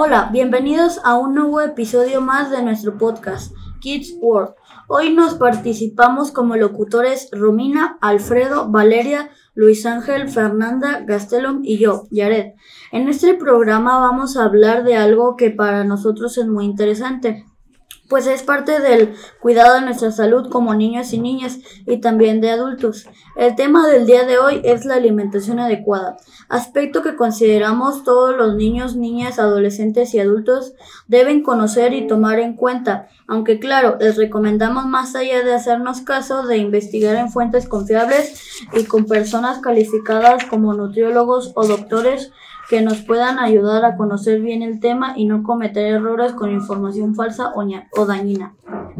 Hola, bienvenidos a un nuevo episodio más de nuestro podcast, Kids World. Hoy nos participamos como locutores Romina, Alfredo, Valeria, Luis Ángel, Fernanda, Gastelum y yo, Yared. En este programa vamos a hablar de algo que para nosotros es muy interesante, pues es parte del cuidado de nuestra salud como niños y niñas y también de adultos. El tema del día de hoy es la alimentación adecuada, aspecto que consideramos todos los niños, niñas, adolescentes y adultos deben conocer y tomar en cuenta, aunque claro, les recomendamos más allá de hacernos caso de investigar en fuentes confiables y con personas calificadas como nutriólogos o doctores que nos puedan ayudar a conocer bien el tema y no cometer errores con información falsa o, dañina.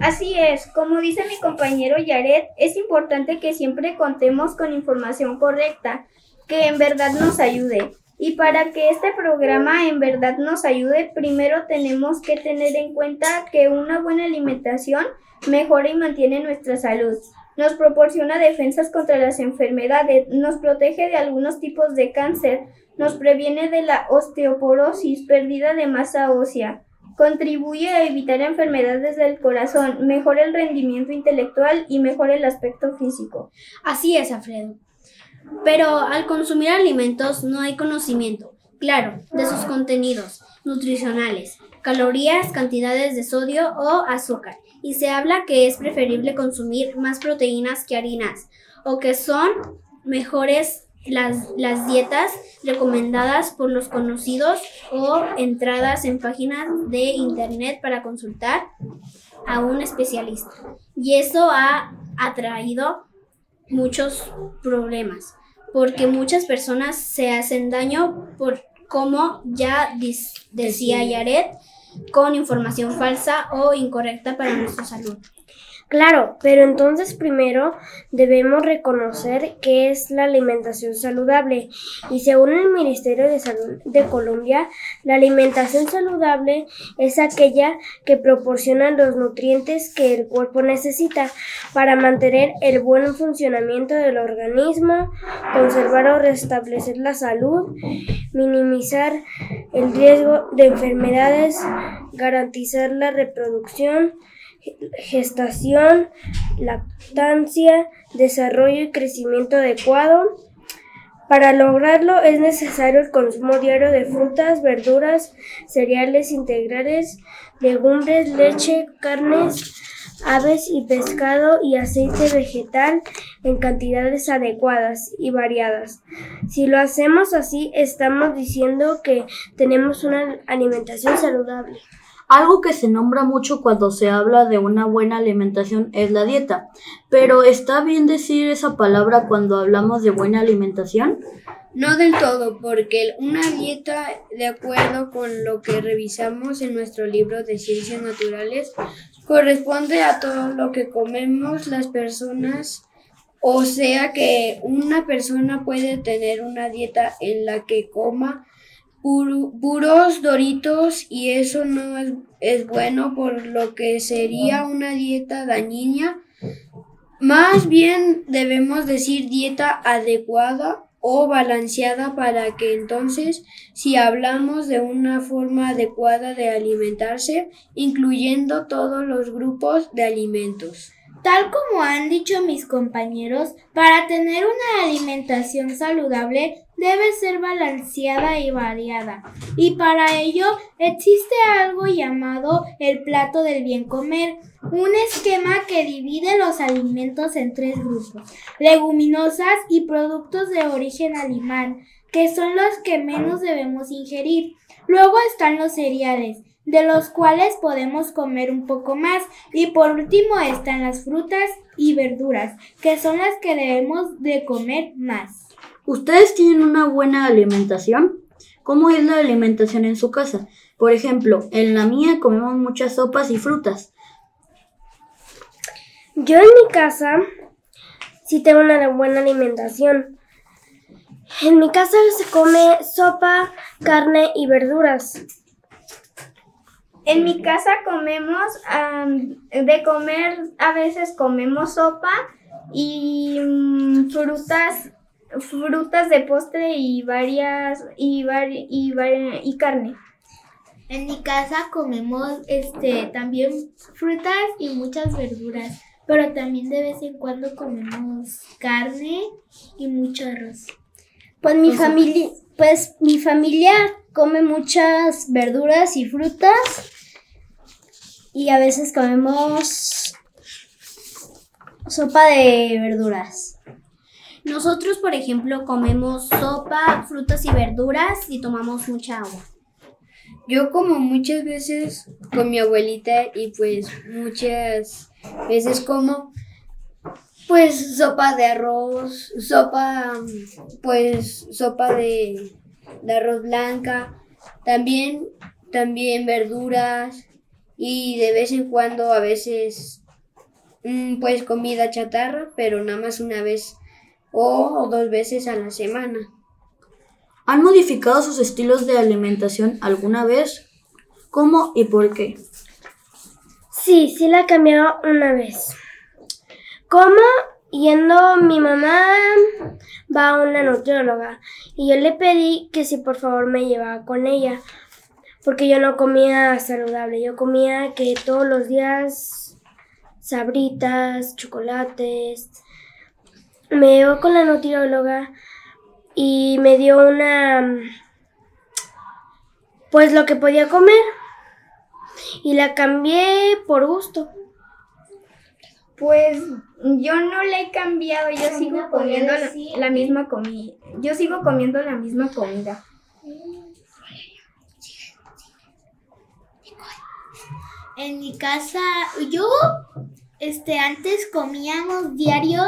Así es, como dice mi compañero Yaret, es importante que siempre contemos con información correcta, que en verdad nos ayude. Y para que este programa en verdad nos ayude, primero tenemos que tener en cuenta que una buena alimentación mejora y mantiene nuestra salud. Nos proporciona defensas contra las enfermedades, nos protege de algunos tipos de cáncer, nos previene de la osteoporosis, pérdida de masa ósea, contribuye a evitar enfermedades del corazón, mejora el rendimiento intelectual y mejora el aspecto físico. Así es, Alfredo. Pero al consumir alimentos no hay conocimiento, claro, de sus contenidos nutricionales, calorías, cantidades de sodio o azúcar, y se habla que es preferible consumir más proteínas que harinas, o que son mejores las, las, dietas recomendadas por los conocidos o entradas en páginas de internet para consultar a un especialista. Y eso ha atraído muchos problemas, porque muchas personas se hacen daño por, como ya decía Yaret, con información falsa o incorrecta para nuestra salud. Claro, pero entonces primero debemos reconocer qué es la alimentación saludable. Y según el Ministerio de Salud de Colombia, la alimentación saludable es aquella que proporciona los nutrientes que el cuerpo necesita para mantener el buen funcionamiento del organismo, conservar o restablecer la salud, minimizar el riesgo de enfermedades, garantizar la reproducción, gestación, lactancia, desarrollo y crecimiento adecuado. Para lograrlo es necesario el consumo diario de frutas, verduras, cereales integrales, legumbres, leche, carnes, aves y pescado y aceite vegetal en cantidades adecuadas y variadas. Si lo hacemos así, estamos diciendo que tenemos una alimentación saludable. Algo que se nombra mucho cuando se habla de una buena alimentación es la dieta. Pero ¿está bien decir esa palabra cuando hablamos de buena alimentación? No del todo, porque una dieta, de acuerdo con lo que revisamos en nuestro libro de ciencias naturales, corresponde a todo lo que comemos las personas. O sea que una persona puede tener una dieta en la que coma puros doritos y eso no es, es, bueno por lo que sería una dieta dañina. Más bien debemos decir dieta adecuada o balanceada para que entonces si hablamos de una forma adecuada de alimentarse, incluyendo todos los grupos de alimentos. Tal como han dicho mis compañeros, para tener una alimentación saludable debe ser balanceada y variada. Y para ello existe algo llamado el plato del bien comer, un esquema que divide los alimentos en tres grupos, leguminosas y productos de origen animal, que son los que menos debemos ingerir. Luego están los cereales, de los cuales podemos comer un poco más. Y por último están las frutas y verduras, que son las que debemos de comer más. ¿Ustedes tienen una buena alimentación? ¿Cómo es la alimentación en su casa? Por ejemplo, en la mía comemos muchas sopas y frutas. Yo en mi casa sí tengo una buena alimentación. En mi casa se come sopa, carne y verduras. En mi casa comemos, de comer, a veces comemos sopa y mm, frutas, frutas de postre y varias, y, y, y carne. En mi casa comemos este también frutas y muchas verduras, pero también de vez en cuando comemos carne y mucho arroz. Pues mi familia, pues mi familia come muchas verduras y frutas y a veces comemos sopa de verduras. Nosotros, por ejemplo, comemos sopa, frutas y verduras y tomamos mucha agua. Yo como muchas veces con mi abuelita y pues muchas veces como pues sopa de arroz, sopa pues sopa de, de arroz blanca, también también verduras y de vez en cuando a veces mm, pues comida chatarra, pero nada más una vez o dos veces a la semana. ¿Han modificado sus estilos de alimentación alguna vez? ¿Cómo y por qué? Sí, sí la he cambiado una vez. Como yendo mi mamá va a una nutrióloga y yo le pedí que si por favor me llevaba con ella porque yo no comía saludable, yo comía que todos los días sabritas, chocolates. Me llevó con la nutrióloga y me dio una pues lo que podía comer y la cambié por gusto. Pues yo no le he cambiado, yo sigo comiendo la, la misma comida. Yo sigo comiendo la misma comida. En mi casa, yo, este, antes comíamos diario,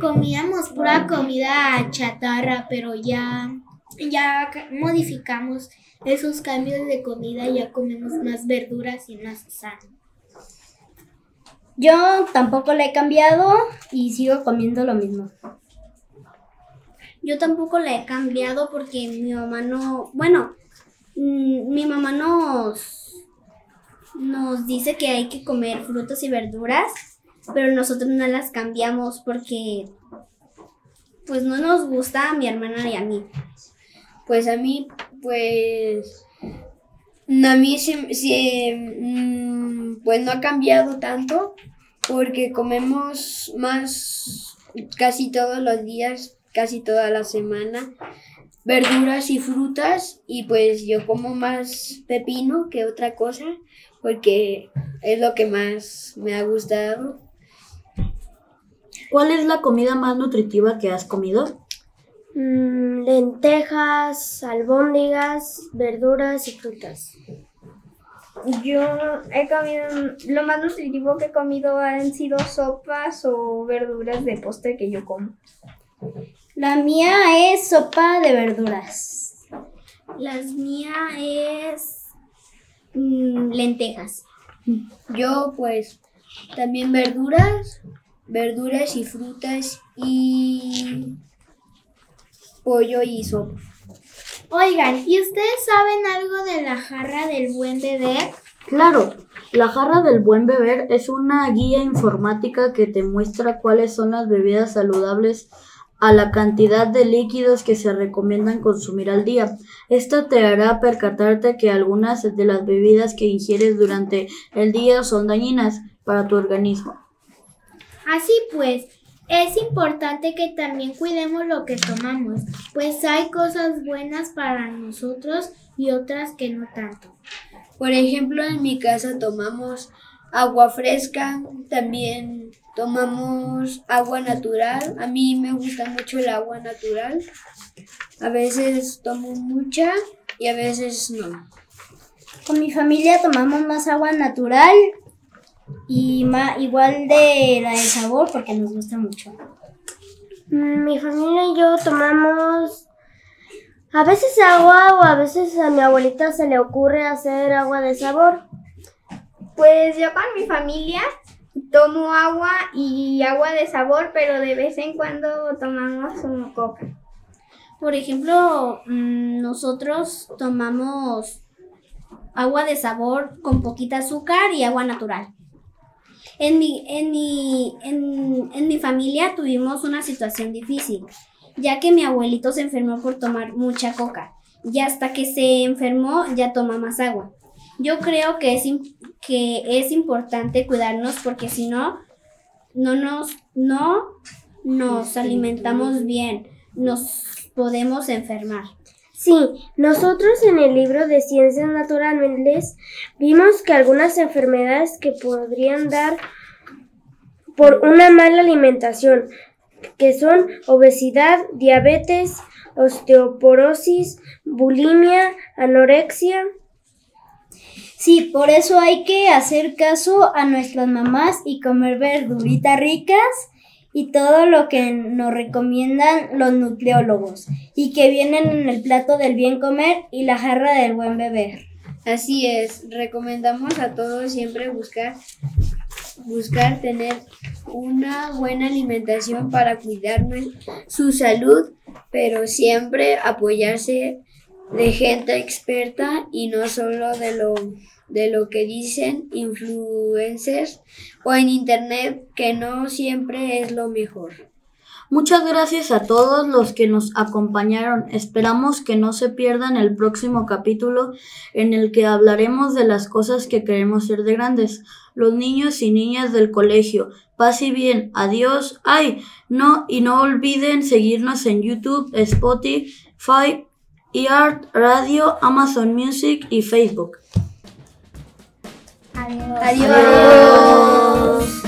comíamos pura comida chatarra, pero ya, ya ca- modificamos esos cambios de comida, ya comemos más verduras y más sano. Yo tampoco la he cambiado y sigo comiendo lo mismo. Yo tampoco la he cambiado porque mi mamá no, bueno, mm, mi mamá nos nos dice que hay que comer frutas y verduras, pero nosotros no las cambiamos porque pues no nos gusta a mi hermana y a mí. Pues a mí, pues a mí se, se, mm, pues no ha cambiado tanto porque comemos más casi todos los días, casi toda la semana, verduras y frutas y pues yo como más pepino que otra cosa porque es lo que más me ha gustado. ¿Cuál es la comida más nutritiva que has comido? Mm, lentejas, albóndigas, verduras y frutas. Yo he comido, lo más nutritivo que he comido han sido sopas o verduras de postre que yo como. La mía es sopa de verduras. La mía es mm, lentejas. Yo pues también verduras, verduras y frutas y pollo y sopa. Oigan, ¿y ustedes saben algo de la jarra del buen beber? Claro, la jarra del buen beber es una guía informática que te muestra cuáles son las bebidas saludables a la cantidad de líquidos que se recomiendan consumir al día. Esta te hará percatarte que algunas de las bebidas que ingieres durante el día son dañinas para tu organismo. Así pues, es importante que también cuidemos lo que tomamos, pues hay cosas buenas para nosotros y otras que no tanto. Por ejemplo, en mi casa tomamos agua fresca, también tomamos agua natural. A mí me gusta mucho el agua natural. A veces tomo mucha y a veces no. Con mi familia tomamos más agua natural y ma- igual de la de sabor porque nos gusta mucho. Mm, Mi familia y yo tomamos a veces agua o a veces a mi abuelita se le ocurre hacer agua de sabor. Pues yo con mi familia tomo agua y agua de sabor, pero de vez en cuando tomamos un coca. Por ejemplo, mm, nosotros tomamos agua de sabor con poquita azúcar y agua natural. En mi, en mi, en, en mi familia tuvimos una situación difícil, ya que mi abuelito se enfermó por tomar mucha coca y hasta que se enfermó ya toma más agua. Yo creo que es, que es importante cuidarnos porque si no, no nos, no nos alimentamos bien, nos podemos enfermar. Sí, nosotros en el libro de Ciencias Naturales vimos que algunas enfermedades que podrían dar por una mala alimentación, que son obesidad, diabetes, osteoporosis, bulimia, anorexia. Sí, por eso hay que hacer caso a nuestras mamás y comer verduritas ricas y todo lo que nos recomiendan los nutriólogos y que vienen en el plato del bien comer y la jarra del buen beber. Así es, recomendamos a todos siempre buscar buscar tener una buena alimentación para cuidar su salud, pero siempre apoyarse de gente experta y no solo de lo de lo que dicen influencers o en internet que no siempre es lo mejor. Muchas gracias a todos los que nos acompañaron. Esperamos que no se pierdan el próximo capítulo en el que hablaremos de las cosas que queremos ser de grandes. Los niños y niñas del colegio. Paz y bien. Adiós. Ay, no, y no olviden seguirnos en YouTube, Spotify, eArt Radio, Amazon Music y Facebook. Adiós.